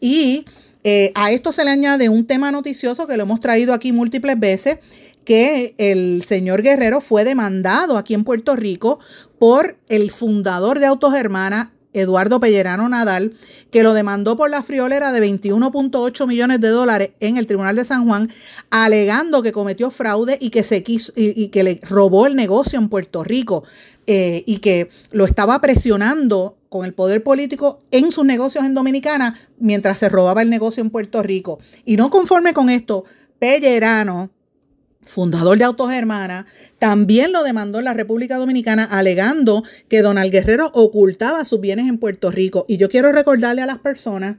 Y eh, a esto se le añade un tema noticioso que lo hemos traído aquí múltiples veces, que el señor Guerrero fue demandado aquí en Puerto Rico por el fundador de Autos Hermana, Eduardo Pellerano Nadal, que lo demandó por la friolera de 21.8 millones de dólares en el Tribunal de San Juan, alegando que cometió fraude y que, se quiso, y, que le robó el negocio en Puerto Rico eh, y que lo estaba presionando con el poder político en sus negocios en Dominicana mientras se robaba el negocio en Puerto Rico. Y no conforme con esto, Pellerano fundador de Autos Hermanas, también lo demandó en la República Dominicana alegando que Donald Guerrero ocultaba sus bienes en Puerto Rico. Y yo quiero recordarle a las personas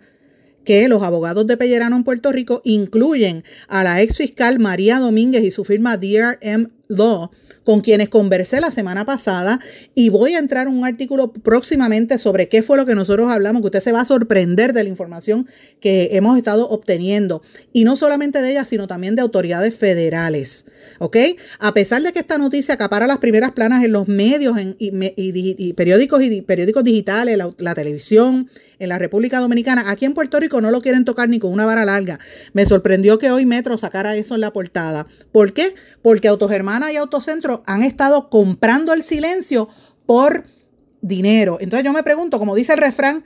que los abogados de Pellerano en Puerto Rico incluyen a la ex fiscal María Domínguez y su firma DRM Law, con quienes conversé la semana pasada y voy a entrar en un artículo próximamente sobre qué fue lo que nosotros hablamos, que usted se va a sorprender de la información que hemos estado obteniendo. Y no solamente de ella, sino también de autoridades federales. ¿Ok? A pesar de que esta noticia acapara las primeras planas en los medios y, periódicos y periódicos digitales, la televisión, en la República Dominicana. Aquí en Puerto Rico no lo quieren tocar ni con una vara larga. Me sorprendió que hoy Metro sacara eso en la portada. ¿Por qué? Porque Autogermana y Autocentro han estado comprando el silencio por dinero. Entonces yo me pregunto, como dice el refrán,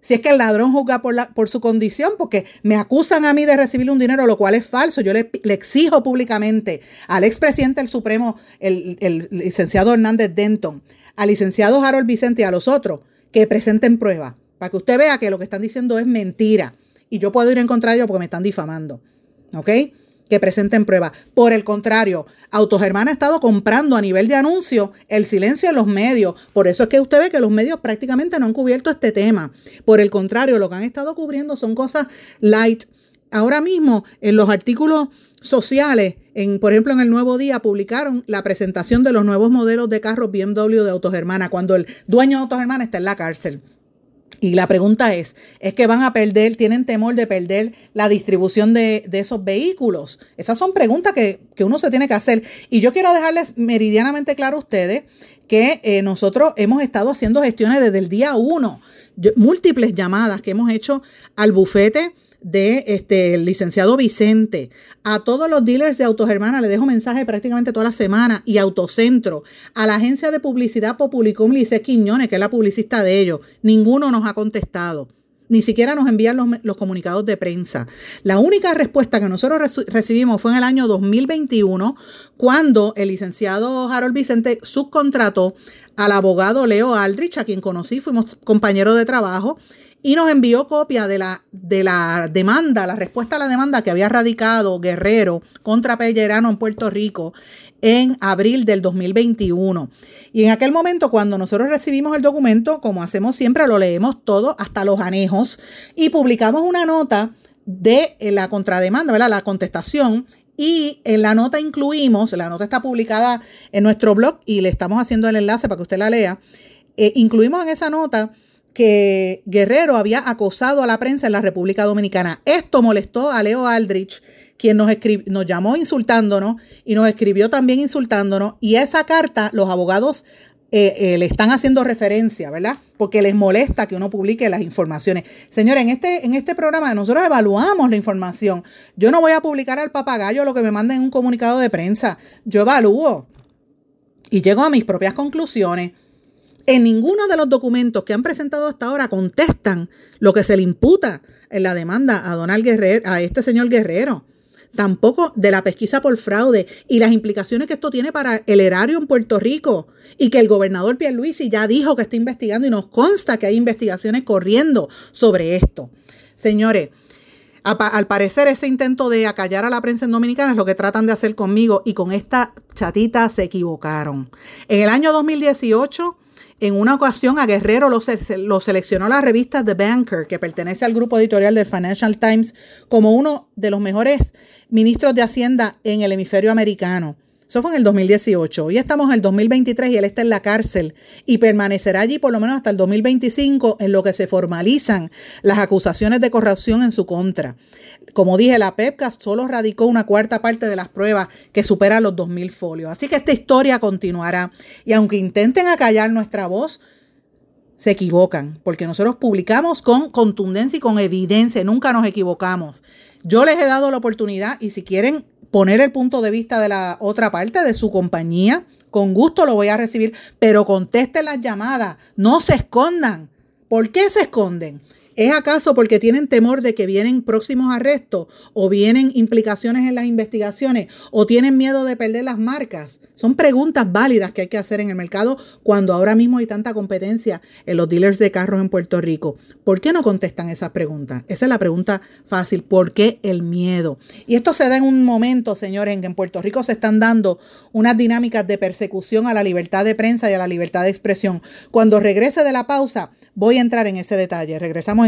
si es que el ladrón juzga por, su condición, porque me acusan a mí de recibir un dinero, lo cual es falso. Yo le, exijo públicamente al expresidente del Supremo, el, el licenciado Hernández Denton, al licenciado Harold Vicente y a los otros, que presenten pruebas para que usted vea que lo que están diciendo es mentira. Y yo puedo ir en contra ellos porque me están difamando. ¿Ok? Que presenten pruebas. Por el contrario, Autogermana ha estado comprando a nivel de anuncio el silencio en los medios. Por eso es que usted ve que los medios prácticamente no han cubierto este tema. Por el contrario, lo que han estado cubriendo son cosas light. Ahora mismo, en los artículos sociales, en, por ejemplo, en el Nuevo Día publicaron la presentación de los nuevos modelos de carros BMW de Autogermana, cuando el dueño de Autogermana está en la cárcel. Y la pregunta es, ¿es que van a perder, tienen temor de perder la distribución de, esos vehículos? Esas son preguntas que, uno se tiene que hacer. Y yo quiero dejarles meridianamente claro a ustedes que eh, nosotros hemos estado haciendo gestiones desde el día uno, múltiples llamadas que hemos hecho al bufete de este licenciado Vicente. A todos los dealers de Autogermana le dejo mensaje prácticamente toda la semana y Autocentro. A la agencia de publicidad Populicum Lice Quiñones, que es la publicista de ellos. Ninguno nos ha contestado. Ni siquiera nos envían los, comunicados de prensa. La única respuesta que nosotros recibimos fue en el año 2021, cuando el licenciado Harold Vicente subcontrató al abogado Leo Aldrich, a quien conocí, fuimos compañeros de trabajo, y nos envió copia de la, de la demanda, la respuesta a la demanda que había radicado Guerrero contra Pellerano en Puerto Rico en abril del 2021. Y en aquel momento, cuando nosotros recibimos el documento, como hacemos siempre, lo leemos todo hasta los anejos y publicamos una nota de la contrademanda, ¿verdad? La contestación. Y en la nota incluimos, la nota está publicada en nuestro blog y le estamos haciendo el enlace para que usted la lea. Eh, incluimos en esa nota que Guerrero había acosado a la prensa en la República Dominicana. Esto molestó a Leo Aldrich, quien nos, nos llamó insultándonos y nos escribió también insultándonos. Y esa carta los abogados eh, eh, le están haciendo referencia, ¿verdad? Porque les molesta que uno publique las informaciones. Señores, en este, en este programa nosotros evaluamos la información. Yo no voy a publicar al papagayo lo que me manden en un comunicado de prensa. Yo evalúo y llego a mis propias conclusiones. En ninguno de los documentos que han presentado hasta ahora contestan lo que se le imputa en la demanda a Donald Guerrero, a este señor Guerrero. Tampoco de la pesquisa por fraude y las implicaciones que esto tiene para el erario en Puerto Rico y que el gobernador Pierluisi ya dijo que está investigando y nos consta que hay investigaciones corriendo sobre esto. Señores, al parecer ese intento de acallar a la prensa en Dominicana es lo que tratan de hacer conmigo y con esta chatita se equivocaron. En el año 2018 en una ocasión a Guerrero lo, seleccionó la revista The Banker, que pertenece al grupo editorial del Financial Times, como uno de los mejores ministros de Hacienda en el hemisferio americano. Eso fue en el 2018. Hoy estamos en el 2023 y él está en la cárcel y permanecerá allí por lo menos hasta el 2025 en lo que se formalizan las acusaciones de corrupción en su contra. Como dije, la PEPCA solo radicó una cuarta parte de las pruebas que superan los 2.000 folios. Así que esta historia continuará. Y aunque intenten acallar nuestra voz, se equivocan, porque nosotros publicamos con contundencia y con evidencia, nunca nos equivocamos. Yo les he dado la oportunidad y si quieren poner el punto de vista de la otra parte, de su compañía. Con gusto lo voy a recibir, pero contesten las llamadas, no se escondan. ¿Por qué se esconden? ¿Es acaso porque tienen temor de que vienen próximos arrestos o vienen implicaciones en las investigaciones o tienen miedo de perder las marcas? Son preguntas válidas que hay que hacer en el mercado cuando ahora mismo hay tanta competencia en los dealers de carros en Puerto Rico. ¿Por qué no contestan esas preguntas? Esa es la pregunta fácil. ¿Por qué el miedo? Y esto se da en un momento, señores, en que en Puerto Rico se están dando unas dinámicas de persecución a la libertad de prensa y a la libertad de expresión. Cuando regrese de la pausa, voy a entrar en ese detalle. Regresamos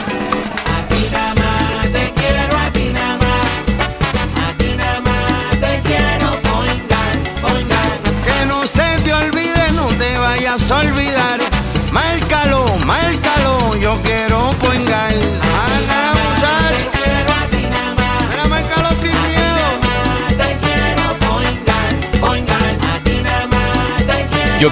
Olvidar. Márcalo, márcalo, yo quiero poingar. Ana, muchacho. Quiero a ti. Mira, márcalo sin miedo. Te quiero poingar, poingar. A ti nada más te quiero. Yo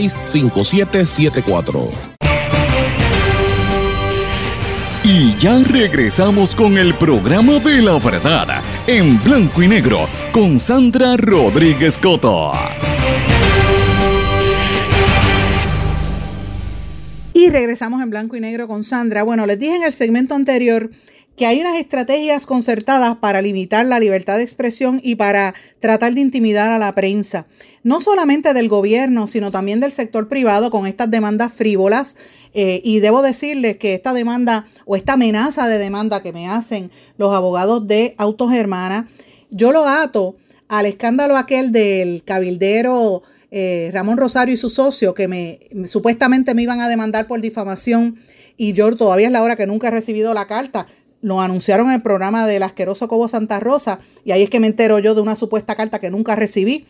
939-336-5774. Y ya regresamos con el programa de la verdad, en blanco y negro, con Sandra Rodríguez Coto. Y regresamos en blanco y negro con Sandra. Bueno, les dije en el segmento anterior que hay unas estrategias concertadas para limitar la libertad de expresión y para tratar de intimidar a la prensa, no solamente del gobierno, sino también del sector privado con estas demandas frívolas. Eh, y debo decirles que esta demanda o esta amenaza de demanda que me hacen los abogados de Autos Hermanas, yo lo ato al escándalo aquel del cabildero eh, Ramón Rosario y su socio que me supuestamente me iban a demandar por difamación y yo todavía es la hora que nunca he recibido la carta. Lo anunciaron en el programa del asqueroso Cobo Santa Rosa y ahí es que me entero yo de una supuesta carta que nunca recibí.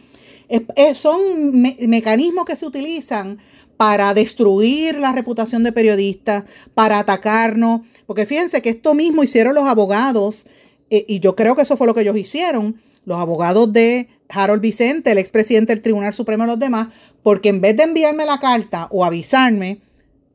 Es- son me- mecanismos que se utilizan para destruir la reputación de periodistas, para atacarnos, porque fíjense que esto mismo hicieron los abogados, eh, y yo creo que eso fue lo que ellos hicieron, los abogados de Harold Vicente, el expresidente del Tribunal Supremo y los demás, porque en vez de enviarme la carta o avisarme,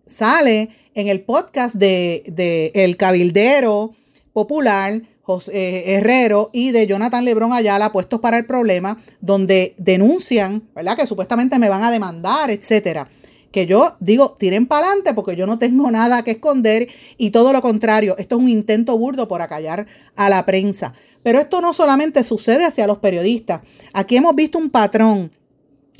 sale en el podcast de, de El Cabildero Popular, José eh, Herrero y de Jonathan Lebrón Ayala, puestos para el problema, donde denuncian, ¿verdad? Que supuestamente me van a demandar, etcétera. Que yo digo, tiren para adelante porque yo no tengo <laughs> nada que esconder y todo lo contrario, esto es un intento burdo por acallar a la prensa. Pero esto no solamente sucede hacia los periodistas. Aquí hemos visto un patrón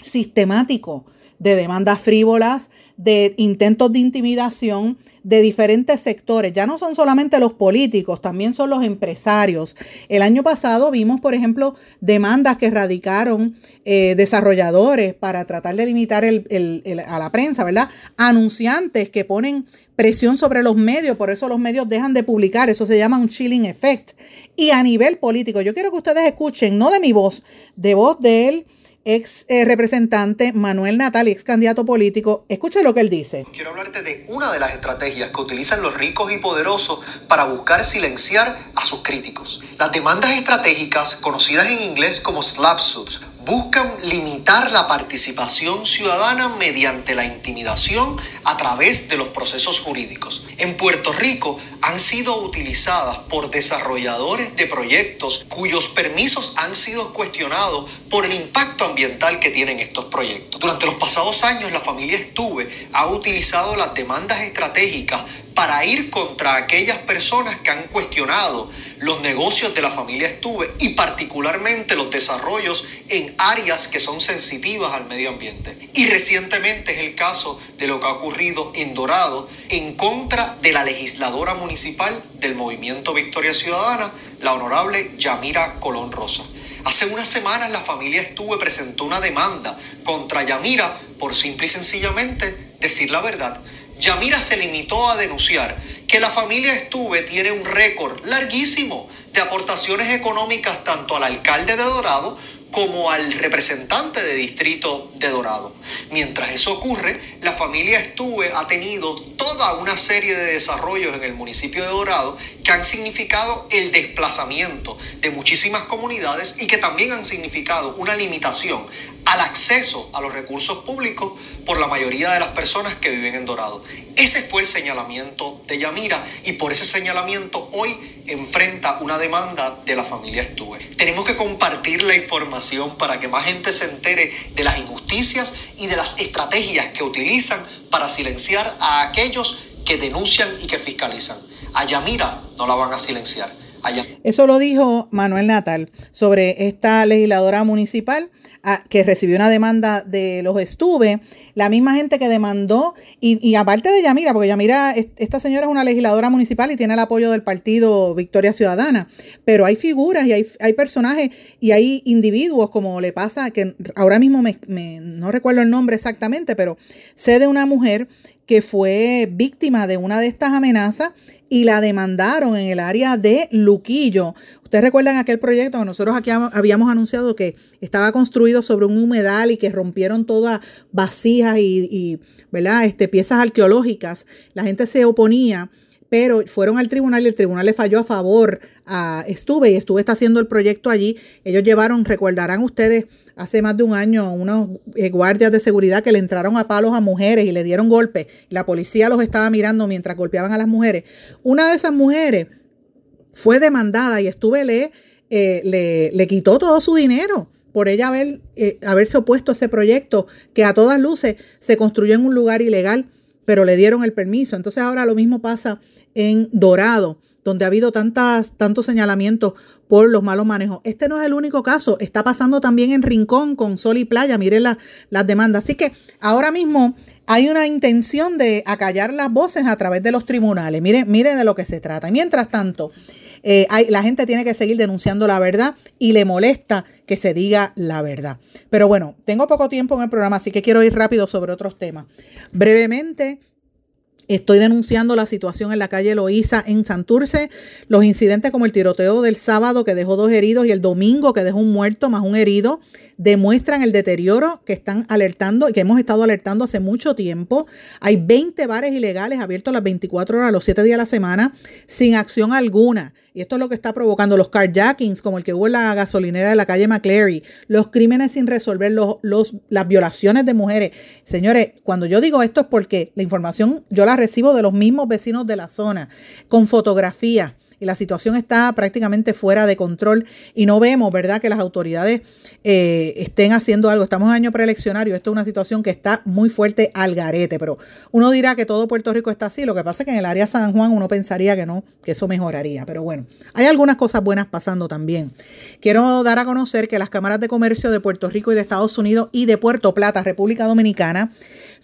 sistemático de demandas frívolas, de intentos de intimidación de diferentes sectores. Ya no son solamente los políticos, también son los empresarios. El año pasado vimos, por ejemplo, demandas que radicaron eh, desarrolladores para tratar de limitar a la prensa, ¿verdad? Anunciantes que ponen presión sobre los medios, por eso los medios dejan de publicar, eso se llama un chilling effect. Y a nivel político, yo quiero que ustedes escuchen, no de mi voz, de voz de él ex eh, representante Manuel Natal, ex candidato político. Escuche lo que él dice. Quiero hablarte de una de las estrategias que utilizan los ricos y poderosos para buscar silenciar a sus críticos. Las demandas estratégicas, conocidas en inglés como slap suits, buscan limitar la participación ciudadana mediante la intimidación a través de los procesos jurídicos. En Puerto Rico han sido utilizadas por desarrolladores de proyectos cuyos permisos han sido cuestionados por el impacto ambiental que tienen estos proyectos. Durante los pasados años, la familia Estuve ha utilizado las demandas estratégicas para ir contra aquellas personas que han cuestionado los negocios de la familia Estuve y particularmente los desarrollos en áreas que son sensitivas al medio ambiente. Y recientemente es el caso de lo que ha ocurrido en Dorado en contra de la legisladora municipal del movimiento Victoria Ciudadana, la honorable Yamira Colón Rosa. Hace unas semanas la familia Estuve presentó una demanda contra Yamira por simple y sencillamente decir la verdad, Yamira se limitó a denunciar que la familia Estuve tiene un récord larguísimo de aportaciones económicas tanto al alcalde de Dorado como al representante de distrito de Dorado. Mientras eso ocurre, la familia Estuve ha tenido toda una serie de desarrollos en el municipio de Dorado que han significado el desplazamiento de muchísimas comunidades y que también han significado una limitación al acceso a los recursos públicos por la mayoría de las personas que viven en Dorado. Ese fue el señalamiento de Yamira y por ese señalamiento hoy enfrenta una demanda de la familia Estuve. Tenemos que compartir la información para que más gente se entere de las injusticias y de las estrategias que utilizan para silenciar a aquellos que denuncian y que fiscalizan. A Yamira no la van a silenciar. Eso lo dijo Manuel Natal sobre esta legisladora municipal que recibió una demanda de los Estuve, la misma gente que demandó, y, y aparte de Yamira, porque Yamira, es- esta señora es una legisladora municipal y tiene el apoyo del partido Victoria Ciudadana, pero hay figuras y hay, personajes y hay individuos, como le pasa, que ahora mismo me- no recuerdo el nombre exactamente, pero sé de una mujer que fue víctima de una de estas amenazas y la demandaron en el área de Luquillo. Ustedes recuerdan aquel proyecto que nosotros aquí hab- habíamos anunciado que estaba construido sobre un humedal y que rompieron todas vasijas y, y, ¿verdad? Este, piezas arqueológicas. La gente se oponía, pero fueron al tribunal y el tribunal le falló a favor a Estuve y Estuve está haciendo el proyecto allí. Ellos llevaron, recordarán ustedes, hace más de un año unos eh, guardias de seguridad que le entraron a palos a mujeres y le dieron golpes. La policía los estaba mirando mientras golpeaban a las mujeres. Una de esas mujeres fue demandada y Estuve le, eh, le, le quitó todo su dinero por ella haber, eh, haberse opuesto a ese proyecto que a todas luces se construyó en un lugar ilegal, pero le dieron el permiso. Entonces ahora lo mismo pasa en Dorado, donde ha habido tantas, tantos señalamientos por los malos manejos. Este no es el único caso, está pasando también en Rincón con Sol y Playa, miren la- las demandas. Así que ahora mismo hay una intención de acallar las voces a través de los tribunales. Miren, miren de lo que se trata. Y mientras tanto, eh, la gente tiene que seguir denunciando la verdad y le molesta que se diga la verdad. Pero bueno, tengo poco tiempo en el programa, así que quiero ir rápido sobre otros temas. Brevemente, Estoy denunciando la situación en la calle Loíza en Santurce, los incidentes como el tiroteo del sábado que dejó dos heridos y el domingo que dejó un muerto más un herido, demuestran el deterioro que están alertando y que hemos estado alertando hace mucho tiempo. Hay 20 bares ilegales abiertos las 24 horas, los 7 días a la semana, sin acción alguna. Y esto es lo que está provocando los carjackings, como el que hubo en la gasolinera de la calle McCleary, los crímenes sin resolver, los, los, las violaciones de mujeres. Señores, cuando yo digo esto es porque la información yo la recibo de los mismos vecinos de la zona, con fotografías. Y la situación está prácticamente fuera de control y no vemos, ¿verdad?, que las autoridades eh, estén haciendo algo. Estamos en año preeleccionario, esto es una situación que está muy fuerte al garete, pero uno dirá que todo Puerto Rico está así. Lo que pasa es que en el área San Juan uno pensaría que no, que eso mejoraría. Pero bueno, hay algunas cosas buenas pasando también. Quiero dar a conocer que las cámaras de comercio de Puerto Rico y de Estados Unidos y de Puerto Plata, República Dominicana,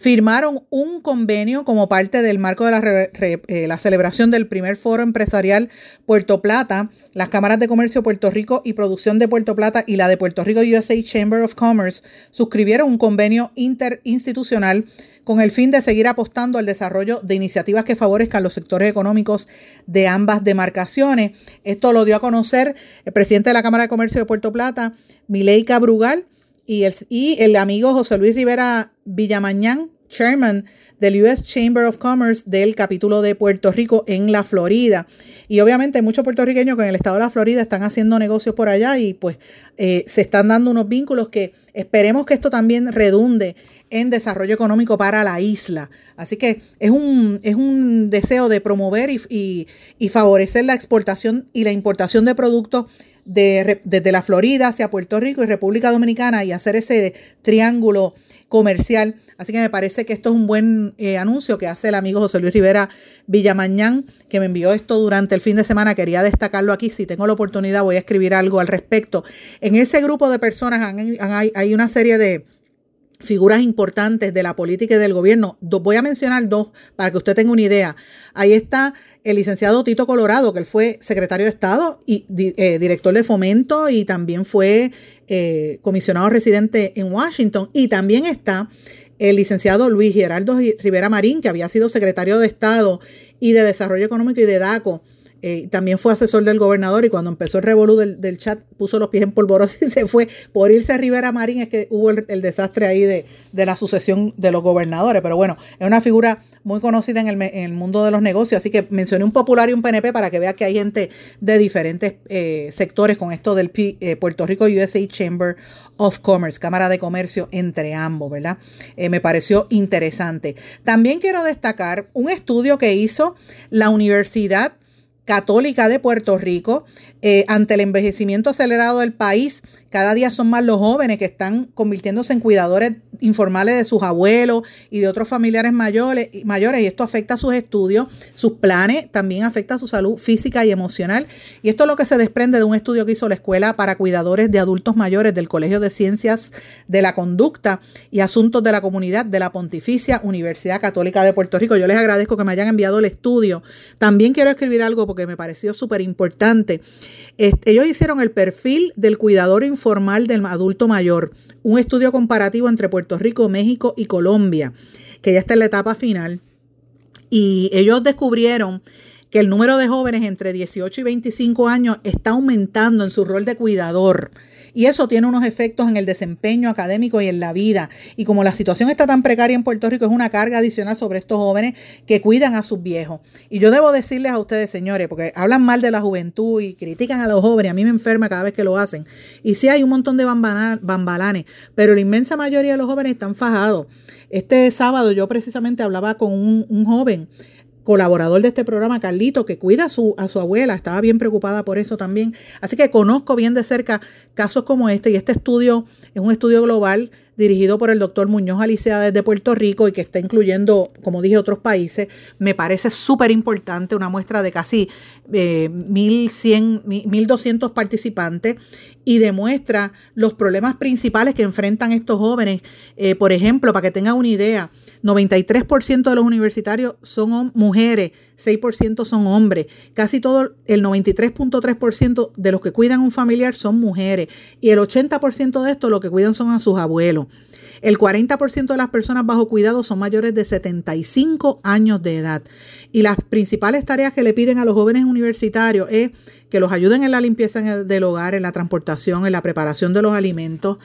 firmaron un convenio como parte del marco de la, re- eh, la celebración del primer foro empresarial Puerto Plata, las cámaras de comercio Puerto Rico y producción de Puerto Plata y la de Puerto Rico USA Chamber of Commerce suscribieron un convenio interinstitucional con el fin de seguir apostando al desarrollo de iniciativas que favorezcan los sectores económicos de ambas demarcaciones. Esto lo dio a conocer el presidente de la Cámara de Comercio de Puerto Plata, Mileika Brugal, y el, y el amigo José Luis Rivera Villamañán, chairman del US Chamber of Commerce del capítulo de Puerto Rico en la Florida. Y obviamente muchos puertorriqueños que en el estado de la Florida están haciendo negocios por allá y pues eh, se están dando unos vínculos que esperemos que esto también redunde en desarrollo económico para la isla. Así que es un, es un deseo de promover y, y, y favorecer la exportación y la importación de productos de, desde la Florida hacia Puerto Rico y República Dominicana y hacer ese triángulo comercial. Así que me parece que esto es un buen eh, anuncio que hace el amigo José Luis Rivera Villamañán, que me envió esto durante el fin de semana. Quería destacarlo aquí. Si tengo la oportunidad, voy a escribir algo al respecto. En ese grupo de personas hay, una serie de figuras importantes de la política y del gobierno. Voy a mencionar dos para que usted tenga una idea. Ahí está el licenciado Tito Colorado, que él fue secretario de Estado y eh, director de fomento y también fue eh, comisionado residente en Washington. Y también está el licenciado Luis Geraldo Rivera Marín, que había sido secretario de Estado y de Desarrollo Económico y de DACO, eh, también fue asesor del gobernador y cuando empezó el revolú del, chat puso los pies en polvorosa <laughs> y se fue por irse a Rivera Marín es que hubo el, desastre ahí de, la sucesión de los gobernadores. Pero bueno, es una figura muy conocida en el, mundo de los negocios, así que mencioné un popular y un PNP para que vea que hay gente de diferentes eh, sectores con esto del eh, Puerto Rico USA Chamber of Commerce, Cámara de Comercio entre ambos, ¿verdad? me pareció interesante. También quiero destacar un estudio que hizo la Universidad Católica de Puerto Rico eh, ante el envejecimiento acelerado del país, cada día son más los jóvenes que están convirtiéndose en cuidadores informales de sus abuelos y de otros familiares mayores, mayores y esto afecta a sus estudios, sus planes, también afecta a su salud física y emocional. Y esto es lo que se desprende de un estudio que hizo la Escuela para Cuidadores de Adultos Mayores del Colegio de Ciencias de la Conducta y Asuntos de la Comunidad de la Pontificia Universidad Católica de Puerto Rico. Yo les agradezco que me hayan enviado el estudio. También quiero escribir algo porque me pareció súper importante ellos hicieron el perfil del cuidador informal del adulto mayor, un estudio comparativo entre Puerto Rico, México y Colombia, que ya está en la etapa final. Y ellos descubrieron que el número de jóvenes entre 18 y 25 años está aumentando en su rol de cuidador. Y eso tiene unos efectos en el desempeño académico y en la vida. Y como la situación está tan precaria en Puerto Rico, es una carga adicional sobre estos jóvenes que cuidan a sus viejos. Y yo debo decirles a ustedes, señores, porque hablan mal de la juventud y critican a los jóvenes, a mí me enferma cada vez que lo hacen. Y sí hay un montón de bambalanes, pero la inmensa mayoría de los jóvenes están fajados. Este sábado yo precisamente hablaba con un, un joven colaborador de este programa, Carlito, que cuida a su, a su abuela, estaba bien preocupada por eso también. Así que conozco bien de cerca casos como este y este estudio es un estudio global dirigido por el doctor Muñoz Alicea desde Puerto Rico y que está incluyendo, como dije, otros países. Me parece súper importante, una muestra de casi eh, 1.100, 1.200 participantes y demuestra los problemas principales que enfrentan estos jóvenes. Eh, por ejemplo, para que tengan una idea, 93% de los universitarios son mujeres, 6% son hombres. Casi todo, el 93.3% de los que cuidan un familiar son mujeres. Y el 80% de estos lo que cuidan son a sus abuelos. El 40% de las personas bajo cuidado son mayores de 75 años de edad. Y las principales tareas que le piden a los jóvenes universitarios es que los ayuden en la limpieza del hogar, en la transportación, en la preparación de los alimentos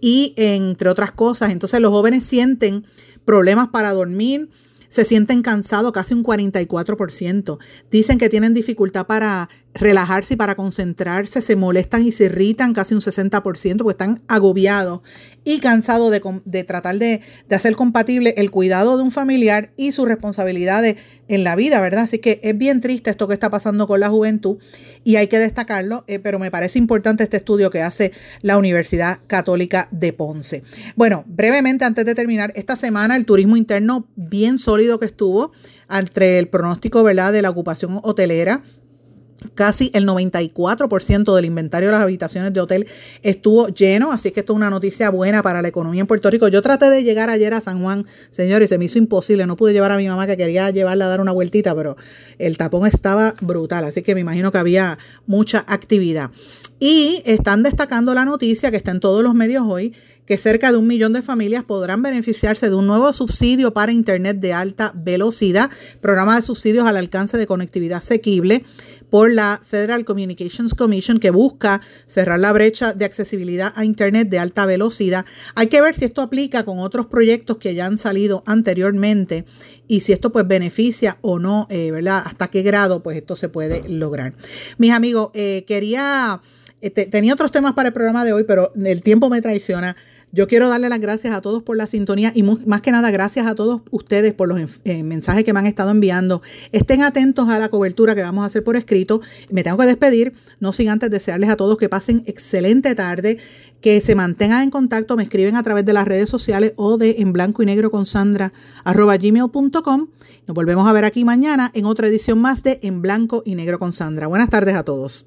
y entre otras cosas. Entonces los jóvenes sienten problemas para dormir, se sienten cansados, casi un 44%. Dicen que tienen dificultad para relajarse y para concentrarse, se molestan y se irritan casi un 60% porque están agobiados y cansados de, tratar de, hacer compatible el cuidado de un familiar y sus responsabilidades en la vida, ¿verdad? Así que es bien triste esto que está pasando con la juventud y hay que destacarlo, eh, pero me parece importante este estudio que hace la Universidad Católica de Ponce. Bueno, brevemente antes de terminar, esta semana el turismo interno bien sólido que estuvo entre el pronóstico, ¿verdad?, de la ocupación hotelera Casi el 94% del inventario de las habitaciones de hotel estuvo lleno, así que esto es una noticia buena para la economía en Puerto Rico. Yo traté de llegar ayer a San Juan, señores, se me hizo imposible. No pude llevar a mi mamá que quería llevarla a dar una vueltita, pero el tapón estaba brutal, así que me imagino que había mucha actividad. Y están destacando la noticia que está en todos los medios hoy, que cerca de un millón de familias podrán beneficiarse de un nuevo subsidio para Internet de alta velocidad, programa de subsidios al alcance de conectividad asequible por la Federal Communications Commission que busca cerrar la brecha de accesibilidad a Internet de alta velocidad. Hay que ver si esto aplica con otros proyectos que ya han salido anteriormente y si esto pues beneficia o no, eh, ¿verdad? Hasta qué grado pues esto se puede lograr. Mis amigos, eh, quería, eh, tenía otros temas para el programa de hoy, pero el tiempo me traiciona. Yo quiero darle las gracias a todos por la sintonía y más que nada gracias a todos ustedes por los eh, mensajes que me han estado enviando. Estén atentos a la cobertura que vamos a hacer por escrito. Me tengo que despedir, no sin antes desearles a todos que pasen excelente tarde, que se mantengan en contacto, me escriben a través de las redes sociales o de en blanco y negro con Sandra arroba gmail.com. Nos volvemos a ver aquí mañana en otra edición más de En blanco y negro con Sandra. Buenas tardes a todos.